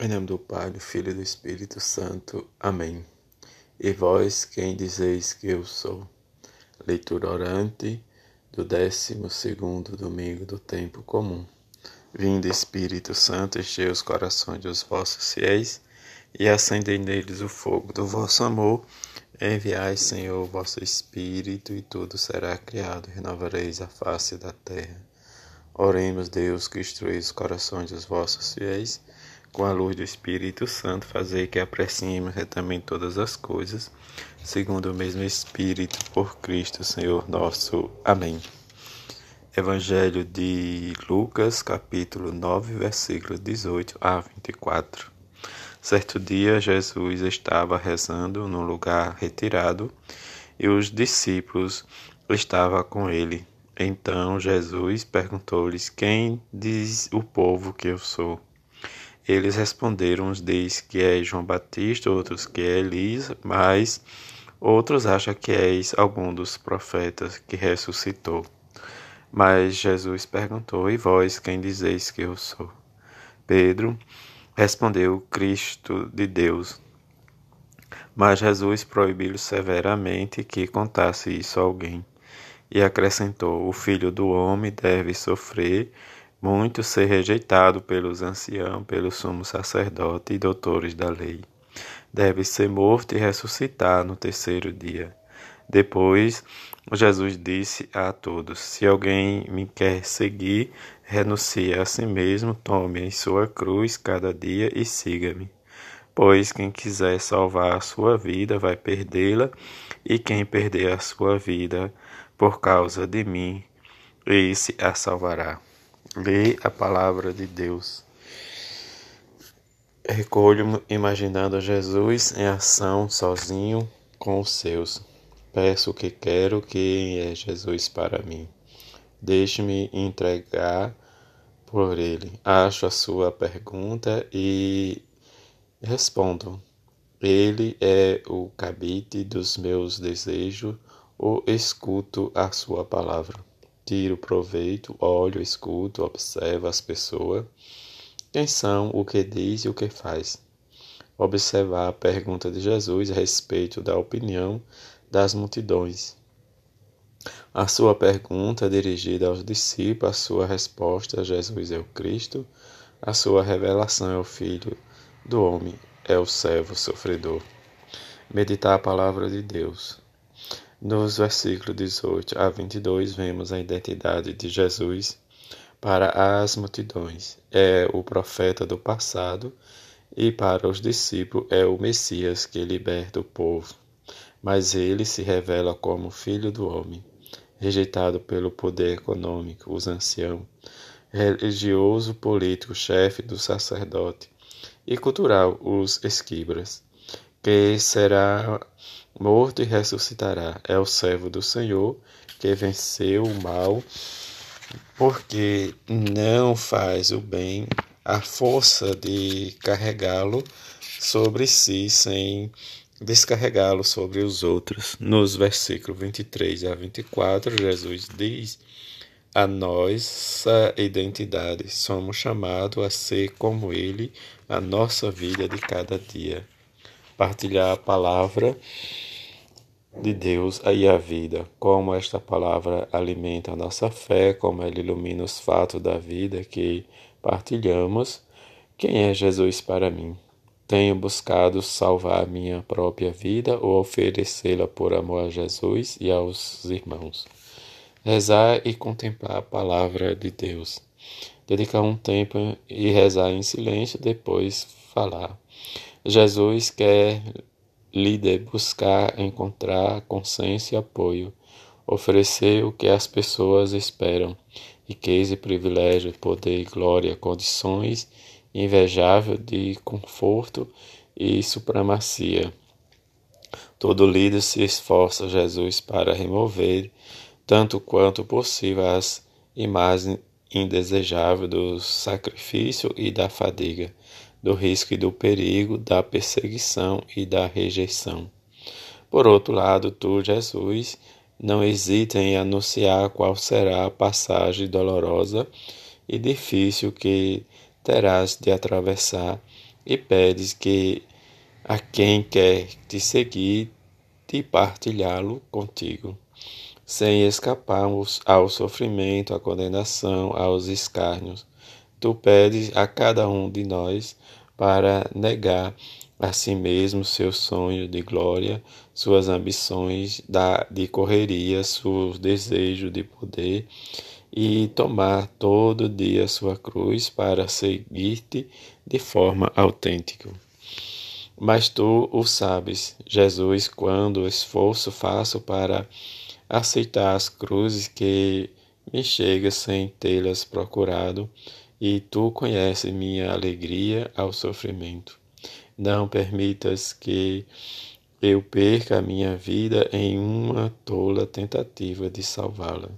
Em nome do Pai, do Filho e do Espírito Santo. Amém. E vós, quem dizeis que eu sou? Leitura orante do 12 domingo do tempo comum. Vinde, Espírito Santo, enchei os corações dos vossos fiéis e acendei neles o fogo do vosso amor. Enviai, Senhor, o vosso Espírito, e tudo será criado, renovareis a face da terra. Oremos, Deus, que instruís os corações dos vossos fiéis com a luz do Espírito Santo, fazer que apreciemos retamente todas as coisas, segundo o mesmo Espírito, por Cristo, Senhor nosso. Amém. Evangelho de Lucas, capítulo 9, versículos 18 a 24. Certo dia, Jesus estava rezando num lugar retirado e os discípulos estavam com ele. Então Jesus perguntou-lhes: Quem diz o povo que eu sou? Eles responderam: uns diz que é João Batista, outros que é Elias, mas outros acham que és algum dos profetas que ressuscitou. Mas Jesus perguntou: E vós, quem dizeis que eu sou? Pedro respondeu: Cristo de Deus. Mas Jesus proibiu severamente que contasse isso a alguém. E acrescentou: O filho do homem deve sofrer muito ser rejeitado pelos anciãos, pelo sumo sacerdote e doutores da lei. Deve ser morto e ressuscitar no terceiro dia. Depois, Jesus disse a todos: Se alguém me quer seguir, renuncie a si mesmo, tome a sua cruz cada dia e siga-me. Pois quem quiser salvar a sua vida vai perdê-la, e quem perder a sua vida por causa de mim, esse a salvará. Lê a palavra de Deus. Recolho imaginando Jesus em ação sozinho com os seus. Peço o que quero, quem é Jesus para mim. Deixe-me entregar por ele. Acho a sua pergunta e respondo. Ele é o cabide dos meus desejos, ou escuto a sua palavra tiro proveito, olho, escuto, observo as pessoas. Quem são, o que diz e o que faz. Observar a pergunta de Jesus a respeito da opinião das multidões. A sua pergunta dirigida aos discípulos, a sua resposta: Jesus é o Cristo. A sua revelação é o Filho do Homem, é o servo sofredor. Meditar a palavra de Deus. Nos versículos 18 a 22, vemos a identidade de Jesus para as multidões. É o profeta do passado e para os discípulos é o Messias que liberta o povo. Mas ele se revela como Filho do Homem, rejeitado pelo poder econômico, os anciãos, religioso, político, chefe do sacerdote e cultural, os esquibras, que será morto e ressuscitará. É o servo do Senhor que venceu o mal, porque não faz o bem a força de carregá-lo sobre si sem descarregá-lo sobre os outros. Nos versículos 23 a 24, Jesus diz a nossa identidade. Somos chamados a ser como Ele a nossa vida de cada dia partilhar a palavra de Deus aí a vida, como esta palavra alimenta a nossa fé, como ela ilumina os fatos da vida que partilhamos. Quem é Jesus para mim? Tenho buscado salvar a minha própria vida ou oferecê-la por amor a Jesus e aos irmãos. Rezar e contemplar a palavra de Deus. Dedicar um tempo e rezar em silêncio, depois falar. Jesus quer líder buscar encontrar consenso e apoio, oferecer o que as pessoas esperam, riqueza e privilégio, poder e glória, condições invejável de conforto e supremacia. Todo líder se esforça, Jesus, para remover, tanto quanto possível, as imagens indesejáveis do sacrifício e da fadiga do risco e do perigo, da perseguição e da rejeição. Por outro lado, tu, Jesus, não hesita em anunciar qual será a passagem dolorosa e difícil que terás de atravessar e pedes que a quem quer te seguir te partilhá-lo contigo, sem escapar ao sofrimento, à condenação, aos escárnios. Tu pedes a cada um de nós para negar a si mesmo seus sonhos de glória, suas ambições de correria, seus desejos de poder e tomar todo dia sua cruz para seguir-te de forma autêntica. Mas tu o sabes, Jesus, quando esforço faço para aceitar as cruzes que me chegam sem tê-las procurado, e tu conheces minha alegria ao sofrimento. Não permitas que eu perca a minha vida em uma tola tentativa de salvá-la.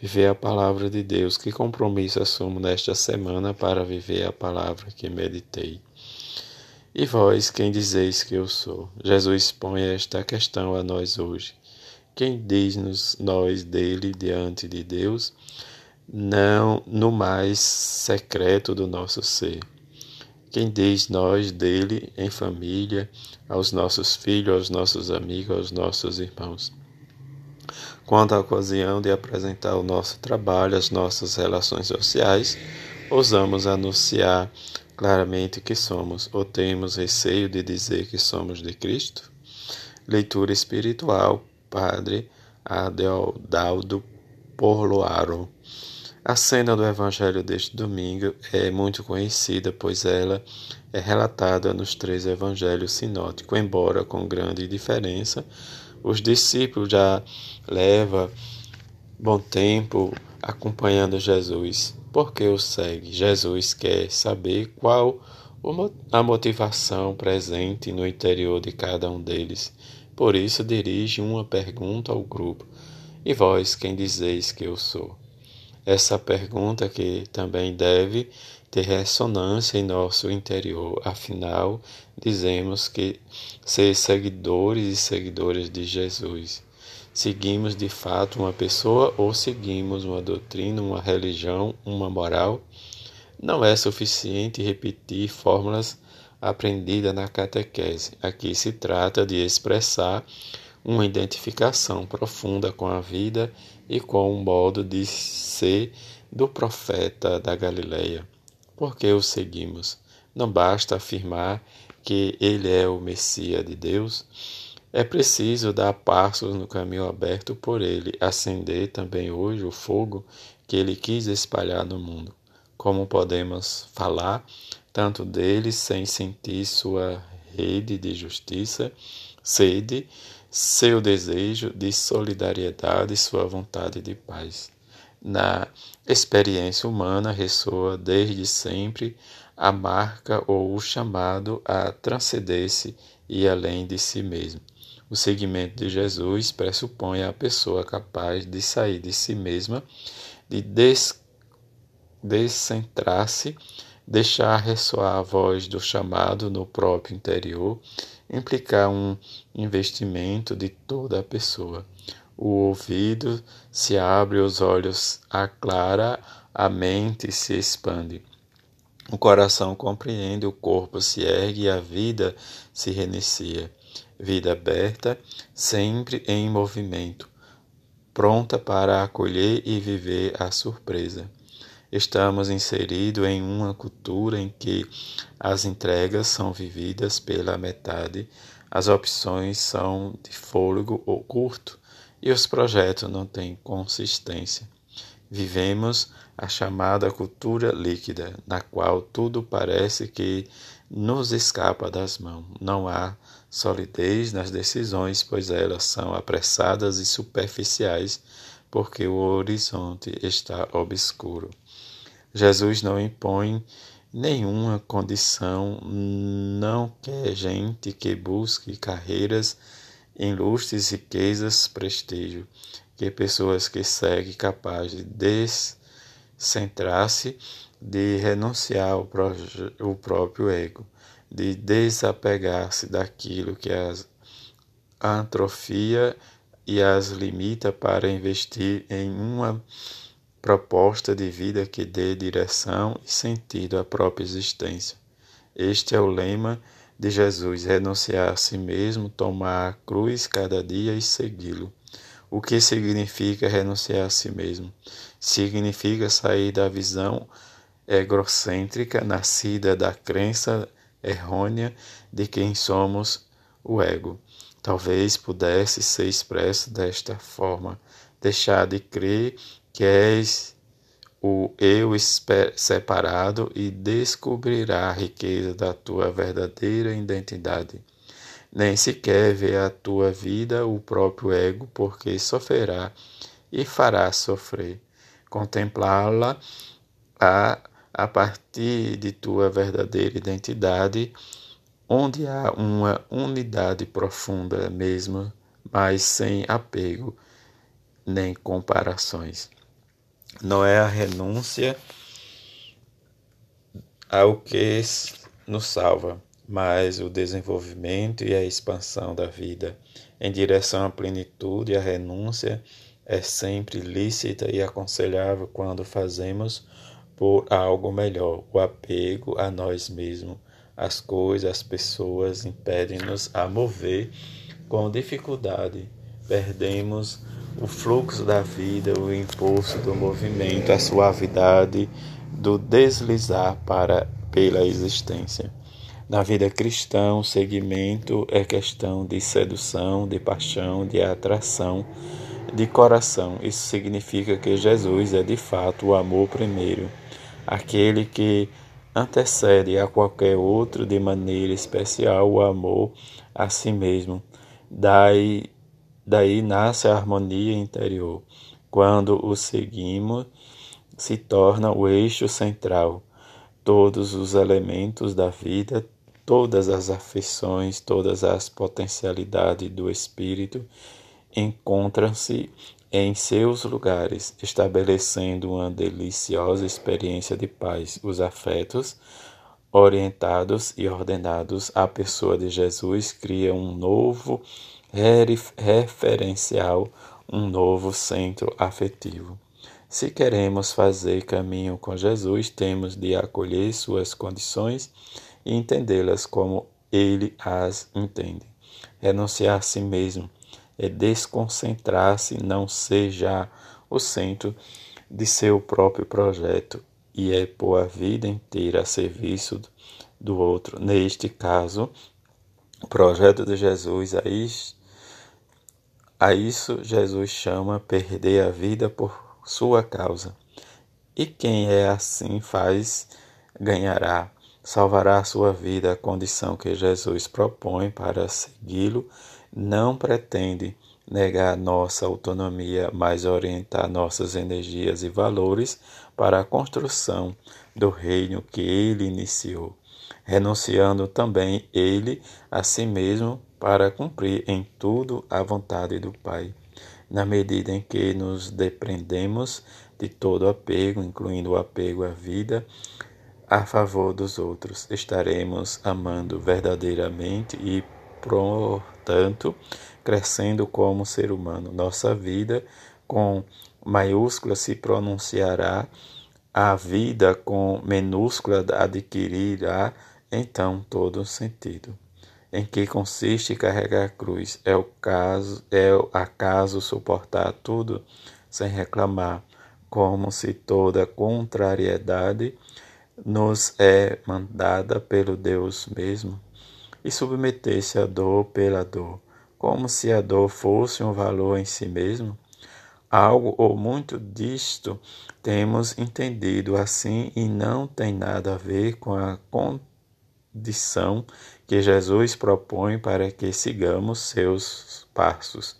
Viver a palavra de Deus, que compromisso assumo nesta semana para viver a palavra que meditei. E vós, quem dizeis que eu sou? Jesus põe esta questão a nós hoje. Quem diz-nos nós dele diante de Deus? Não no mais secreto do nosso ser quem diz nós dele em família, aos nossos filhos, aos nossos amigos, aos nossos irmãos. Quanto à ocasião de apresentar o nosso trabalho, as nossas relações sociais, ousamos anunciar claramente que somos, ou temos receio de dizer que somos de Cristo? Leitura espiritual, Padre Adeldaldo Porloaro. A cena do Evangelho deste domingo é muito conhecida, pois ela é relatada nos três evangelhos sinóticos, embora com grande diferença. Os discípulos já levam bom tempo acompanhando Jesus. Por que o segue? Jesus quer saber qual a motivação presente no interior de cada um deles. Por isso dirige uma pergunta ao grupo: E vós quem dizeis que eu sou? Essa pergunta que também deve ter ressonância em nosso interior. Afinal, dizemos que ser seguidores e seguidoras de Jesus. Seguimos de fato uma pessoa ou seguimos uma doutrina, uma religião, uma moral? Não é suficiente repetir fórmulas aprendidas na catequese. Aqui se trata de expressar uma identificação profunda com a vida e com o modo de ser do profeta da Galileia. Porque o seguimos? Não basta afirmar que ele é o Messias de Deus. É preciso dar passos no caminho aberto por ele, acender também hoje o fogo que ele quis espalhar no mundo. Como podemos falar tanto dele sem sentir sua rede de justiça, sede seu desejo de solidariedade e sua vontade de paz. Na experiência humana ressoa desde sempre a marca ou o chamado a transcender-se e além de si mesmo. O seguimento de Jesus pressupõe a pessoa capaz de sair de si mesma, de des descentrar-se, deixar ressoar a voz do chamado no próprio interior implicar um investimento de toda a pessoa. O ouvido se abre, os olhos aclara, a mente se expande. O coração compreende, o corpo se ergue e a vida se reinicia. Vida aberta, sempre em movimento, pronta para acolher e viver a surpresa. Estamos inseridos em uma cultura em que as entregas são vividas pela metade, as opções são de fôlego ou curto e os projetos não têm consistência. Vivemos a chamada cultura líquida, na qual tudo parece que nos escapa das mãos. Não há solidez nas decisões, pois elas são apressadas e superficiais, porque o horizonte está obscuro. Jesus não impõe nenhuma condição, não quer gente que busque carreiras em lustres, riquezas, prestígio, que pessoas que seguem capazes de descentrar-se, de renunciar ao, o próprio ego, de desapegar-se daquilo que as atrofia e as limita para investir em uma proposta de vida que dê direção e sentido à própria existência. Este é o lema de Jesus: renunciar a si mesmo, tomar a cruz cada dia e segui-lo. O que significa renunciar a si mesmo? Significa sair da visão egocêntrica nascida da crença errônea de quem somos o ego. Talvez pudesse ser expresso desta forma: deixar de crer que és o eu separado e descobrirá a riqueza da tua verdadeira identidade. Nem sequer vê a tua vida o próprio ego, porque sofrerá e fará sofrer. Contemplá-la a, a partir de tua verdadeira identidade, onde há uma unidade profunda mesmo, mas sem apego nem comparações não é a renúncia ao que nos salva, mas o desenvolvimento e a expansão da vida em direção à plenitude. A renúncia é sempre lícita e aconselhável quando fazemos por algo melhor. O apego a nós mesmos, as coisas, as pessoas impedem-nos a mover com dificuldade. Perdemos o fluxo da vida, o impulso do movimento, a suavidade do deslizar para pela existência. Na vida cristã, o segmento é questão de sedução, de paixão, de atração, de coração. Isso significa que Jesus é de fato o amor primeiro, aquele que antecede a qualquer outro de maneira especial o amor a si mesmo. Daí Daí nasce a harmonia interior. Quando o seguimos, se torna o eixo central. Todos os elementos da vida, todas as afeições, todas as potencialidades do espírito encontram-se em seus lugares, estabelecendo uma deliciosa experiência de paz. Os afetos, orientados e ordenados à pessoa de Jesus, criam um novo referencial, um novo centro afetivo. Se queremos fazer caminho com Jesus, temos de acolher suas condições e entendê-las como ele as entende. Renunciar a si mesmo é desconcentrar-se, não ser já o centro de seu próprio projeto e é pôr a vida inteira a serviço do outro. Neste caso, o projeto de Jesus a a isso Jesus chama perder a vida por sua causa. E quem é assim faz ganhará, salvará a sua vida. A condição que Jesus propõe para segui-lo não pretende negar nossa autonomia, mas orientar nossas energias e valores para a construção do reino que ele iniciou, renunciando também ele a si mesmo para cumprir em tudo a vontade do Pai, na medida em que nos depreendemos de todo apego, incluindo o apego à vida, a favor dos outros. Estaremos amando verdadeiramente e, portanto, crescendo como ser humano. Nossa vida, com maiúscula, se pronunciará, a vida com minúscula adquirirá então todo sentido em que consiste carregar a cruz. É o caso, é acaso suportar tudo sem reclamar, como se toda contrariedade nos é mandada pelo Deus mesmo, e submeter-se à dor pela dor, como se a dor fosse um valor em si mesmo. Algo ou muito disto temos entendido assim e não tem nada a ver com a condição que Jesus propõe para que sigamos seus passos.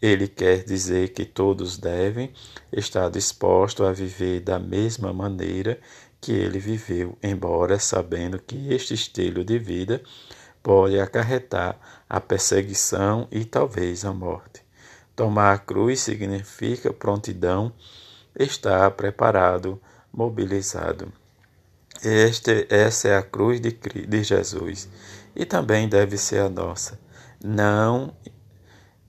Ele quer dizer que todos devem estar dispostos a viver da mesma maneira que ele viveu, embora sabendo que este estilo de vida pode acarretar a perseguição e talvez a morte. Tomar a cruz significa prontidão, estar preparado, mobilizado. Este, essa é a cruz de, de Jesus e também deve ser a nossa. Não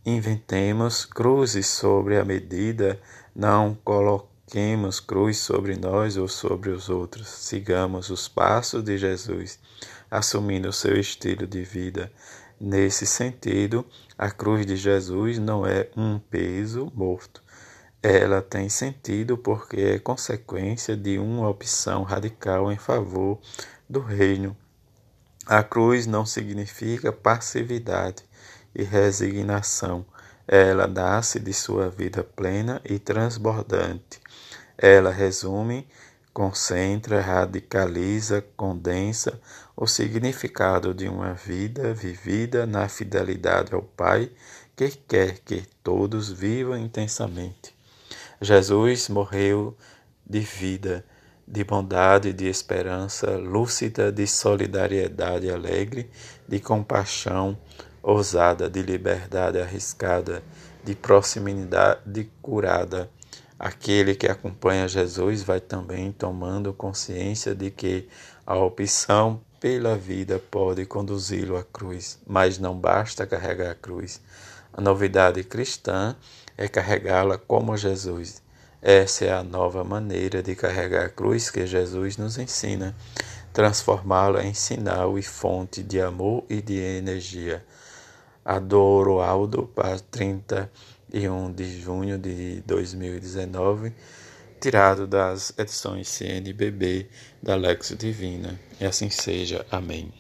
inventemos cruzes sobre a medida, não coloquemos cruz sobre nós ou sobre os outros. Sigamos os passos de Jesus. assumindo o seu estilo de vida. Nesse sentido, a cruz de Jesus não é um peso morto. Ela tem sentido porque é consequência de uma opção radical em favor do reino. A cruz não significa passividade e resignação. Ela nasce de sua vida plena e transbordante. Ela resume, concentra, radicaliza, condensa o significado de uma vida vivida na fidelidade ao Pai que quer que todos vivam intensamente. Jesus morreu de vida de bondade, de esperança lúcida, de solidariedade alegre, de compaixão ousada, de liberdade arriscada, de proximidade curada. Aquele que acompanha Jesus vai também tomando consciência de que a opção pela vida pode conduzi-lo à cruz, mas não basta carregar a cruz. A novidade cristã é carregá-la como Jesus essa é a nova maneira de carregar a cruz que Jesus nos ensina, transformá-la em sinal e fonte de amor e de energia. Adoro Aldo para 31 de junho de 2019, tirado das edições CNBB da Lexo Divina. E assim seja. Amém.